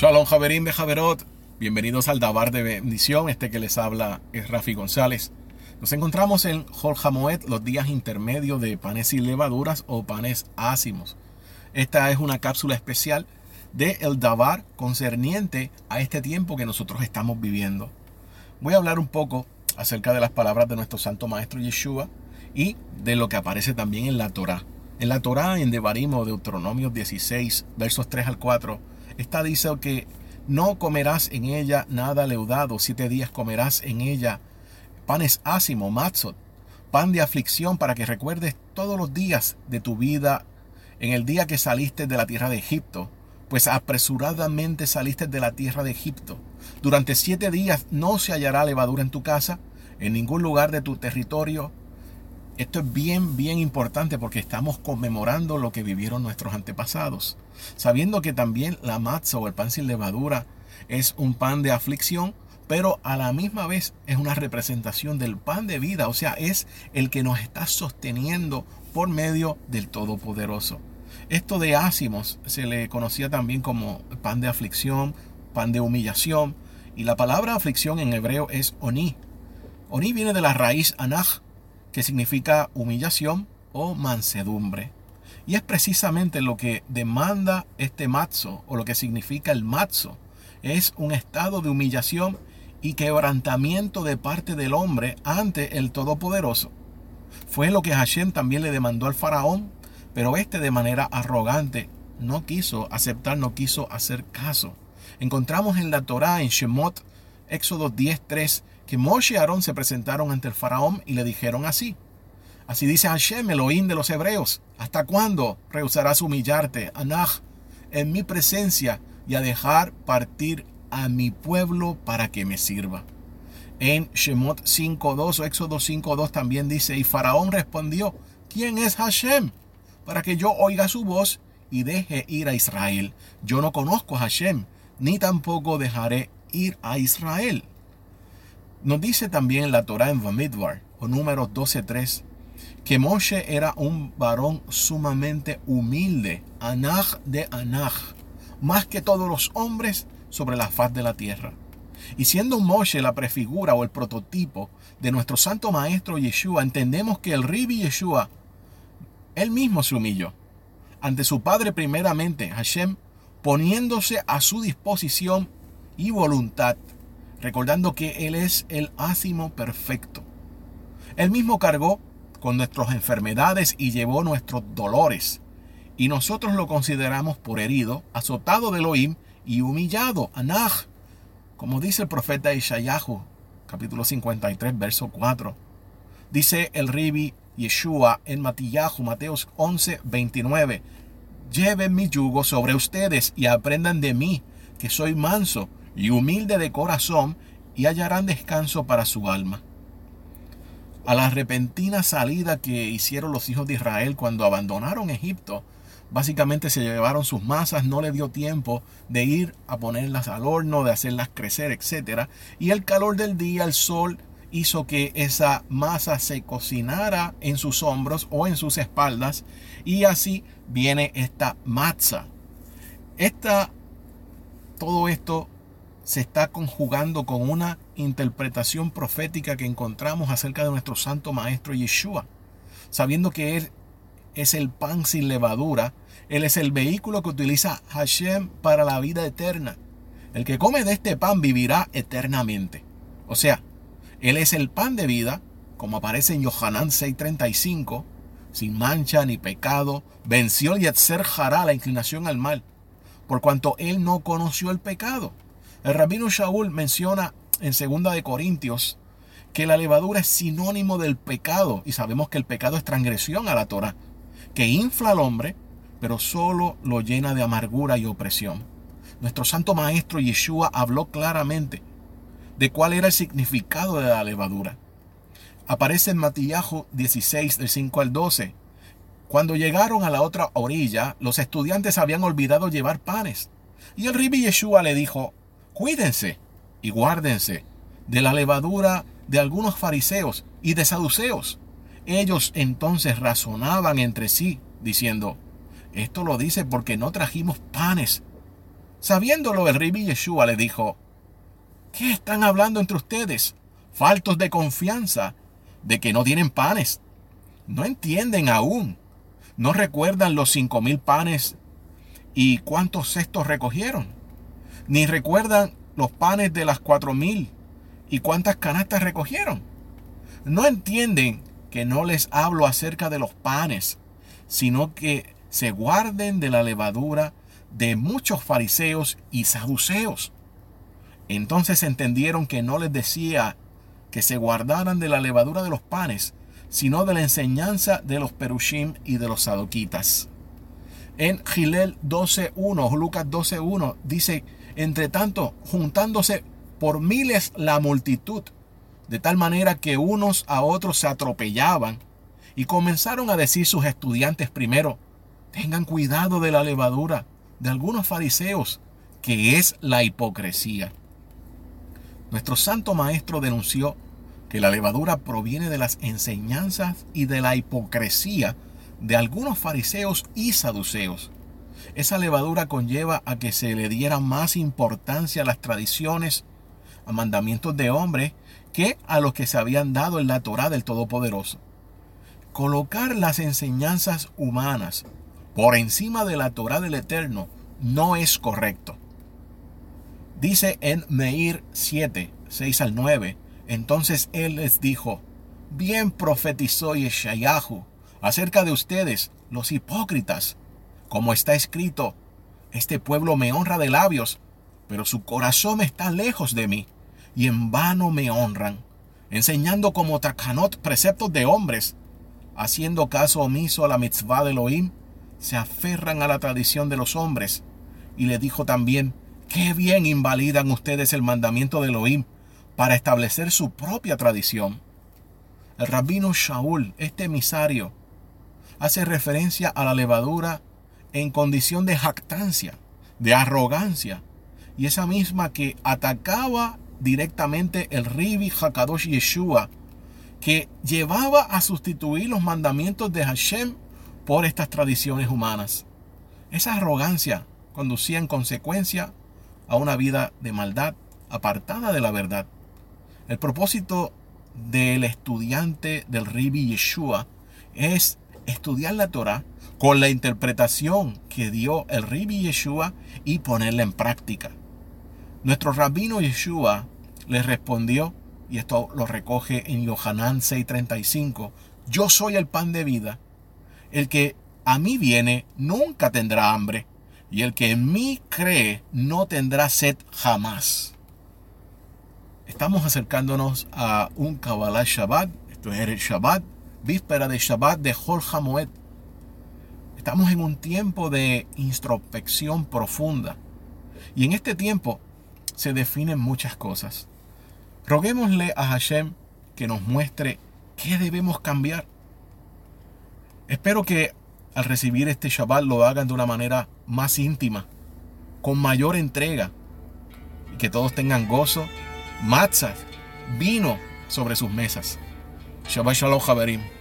Shalom Javerín Bejaverot, bienvenidos al Dabar de Bendición, este que les habla es Rafi González. Nos encontramos en Moed, los días intermedios de panes y levaduras o panes ácimos. Esta es una cápsula especial de El Dabar concerniente a este tiempo que nosotros estamos viviendo. Voy a hablar un poco acerca de las palabras de nuestro Santo Maestro Yeshua y de lo que aparece también en la Torah. En la Torah, en Devarim o Deuteronomio 16, versos 3 al 4, Está dice que no comerás en ella nada leudado, siete días comerás en ella panes ácimo, matzot, pan de aflicción para que recuerdes todos los días de tu vida en el día que saliste de la tierra de Egipto, pues apresuradamente saliste de la tierra de Egipto. Durante siete días no se hallará levadura en tu casa, en ningún lugar de tu territorio, esto es bien, bien importante porque estamos conmemorando lo que vivieron nuestros antepasados, sabiendo que también la matza o el pan sin levadura es un pan de aflicción, pero a la misma vez es una representación del pan de vida, o sea, es el que nos está sosteniendo por medio del Todopoderoso. Esto de ácimos se le conocía también como pan de aflicción, pan de humillación, y la palabra aflicción en hebreo es oni. Oni viene de la raíz anaj, que significa humillación o mansedumbre. Y es precisamente lo que demanda este mazo o lo que significa el mazo. Es un estado de humillación y quebrantamiento de parte del hombre ante el Todopoderoso. Fue lo que Hashem también le demandó al faraón, pero este de manera arrogante no quiso aceptar, no quiso hacer caso. Encontramos en la Torá, en Shemot, Éxodo 10.3, que Moshe y Aarón se presentaron ante el faraón y le dijeron así. Así dice Hashem, Elohim de los hebreos, ¿hasta cuándo rehusarás humillarte, Anach, en mi presencia y a dejar partir a mi pueblo para que me sirva? En Shemot 5.2 o Éxodo 5.2 también dice, y Faraón respondió, ¿quién es Hashem? Para que yo oiga su voz y deje ir a Israel. Yo no conozco a Hashem, ni tampoco dejaré ir a Israel. Nos dice también la Torah en Vamidbar, o números 12.3, que Moshe era un varón sumamente humilde, Anaj de Anaj, más que todos los hombres sobre la faz de la tierra. Y siendo Moshe la prefigura o el prototipo de nuestro santo maestro Yeshua, entendemos que el Ribi Yeshua, él mismo se humilló ante su padre primeramente, Hashem, poniéndose a su disposición y voluntad recordando que Él es el ácimo perfecto. Él mismo cargó con nuestras enfermedades y llevó nuestros dolores. Y nosotros lo consideramos por herido, azotado de Elohim y humillado, Anaj, como dice el profeta Ishayahu, capítulo 53, verso 4. Dice el Ribi Yeshua en Matillahu, Mateos 11, 29. Lleven mi yugo sobre ustedes y aprendan de mí, que soy manso y humilde de corazón, y hallarán descanso para su alma. A la repentina salida que hicieron los hijos de Israel cuando abandonaron Egipto, básicamente se llevaron sus masas, no le dio tiempo de ir a ponerlas al horno, de hacerlas crecer, etc. Y el calor del día, el sol, hizo que esa masa se cocinara en sus hombros o en sus espaldas y así viene esta matza. Esta, todo esto se está conjugando con una interpretación profética que encontramos acerca de nuestro santo maestro Yeshua, sabiendo que Él es el pan sin levadura, Él es el vehículo que utiliza Hashem para la vida eterna. El que come de este pan vivirá eternamente. O sea, Él es el pan de vida, como aparece en Yohanan 6:35, sin mancha ni pecado, venció el Yetzer Hará, la inclinación al mal, por cuanto Él no conoció el pecado. El rabino Shaul menciona en 2 de Corintios que la levadura es sinónimo del pecado y sabemos que el pecado es transgresión a la Torah, que infla al hombre, pero solo lo llena de amargura y opresión. Nuestro santo maestro Yeshua habló claramente de cuál era el significado de la levadura. Aparece en Matillahu 16 del 5 al 12. Cuando llegaron a la otra orilla, los estudiantes habían olvidado llevar panes. Y el Ribi Yeshua le dijo, Cuídense y guárdense de la levadura de algunos fariseos y de saduceos. Ellos entonces razonaban entre sí, diciendo, esto lo dice porque no trajimos panes. Sabiéndolo, el Ribi Yeshua le dijo, ¿qué están hablando entre ustedes? Faltos de confianza, de que no tienen panes. No entienden aún. No recuerdan los cinco mil panes y cuántos cestos recogieron. Ni recuerdan los panes de las cuatro mil y cuántas canastas recogieron. No entienden que no les hablo acerca de los panes, sino que se guarden de la levadura de muchos fariseos y saduceos. Entonces entendieron que no les decía que se guardaran de la levadura de los panes, sino de la enseñanza de los perushim y de los sadoquitas. En Gilel 12.1, Lucas 12.1, dice, entre tanto, juntándose por miles la multitud, de tal manera que unos a otros se atropellaban, y comenzaron a decir sus estudiantes primero, tengan cuidado de la levadura de algunos fariseos, que es la hipocresía. Nuestro santo maestro denunció que la levadura proviene de las enseñanzas y de la hipocresía de algunos fariseos y saduceos. Esa levadura conlleva a que se le diera más importancia a las tradiciones, a mandamientos de hombres, que a los que se habían dado en la Torah del Todopoderoso. Colocar las enseñanzas humanas por encima de la Torah del Eterno no es correcto. Dice en Meir 7, 6 al 9, entonces él les dijo, bien profetizó Yeshayahu acerca de ustedes, los hipócritas, como está escrito, este pueblo me honra de labios, pero su corazón está lejos de mí, y en vano me honran, enseñando como takanot preceptos de hombres, haciendo caso omiso a la mitzvah de Elohim, se aferran a la tradición de los hombres. Y le dijo también, qué bien invalidan ustedes el mandamiento de Elohim para establecer su propia tradición. El rabino Shaul, este emisario, hace referencia a la levadura en condición de jactancia, de arrogancia, y esa misma que atacaba directamente el Ribi Hakadosh Yeshua, que llevaba a sustituir los mandamientos de Hashem por estas tradiciones humanas. Esa arrogancia conducía en consecuencia a una vida de maldad apartada de la verdad. El propósito del estudiante del Ribi Yeshua es estudiar la Torah con la interpretación que dio el Ribi Yeshua y ponerla en práctica. Nuestro rabino Yeshua le respondió, y esto lo recoge en Yohanan 6:35, yo soy el pan de vida, el que a mí viene nunca tendrá hambre, y el que en mí cree no tendrá sed jamás. Estamos acercándonos a un Kabbalah Shabbat, esto es el Shabbat, víspera de Shabbat de Hol Hamoed. Estamos en un tiempo de introspección profunda. Y en este tiempo se definen muchas cosas. Roguémosle a Hashem que nos muestre qué debemos cambiar. Espero que al recibir este Shabbat lo hagan de una manera más íntima, con mayor entrega, y que todos tengan gozo, matzah, vino sobre sus mesas. Shabbat Shalom, Javerim.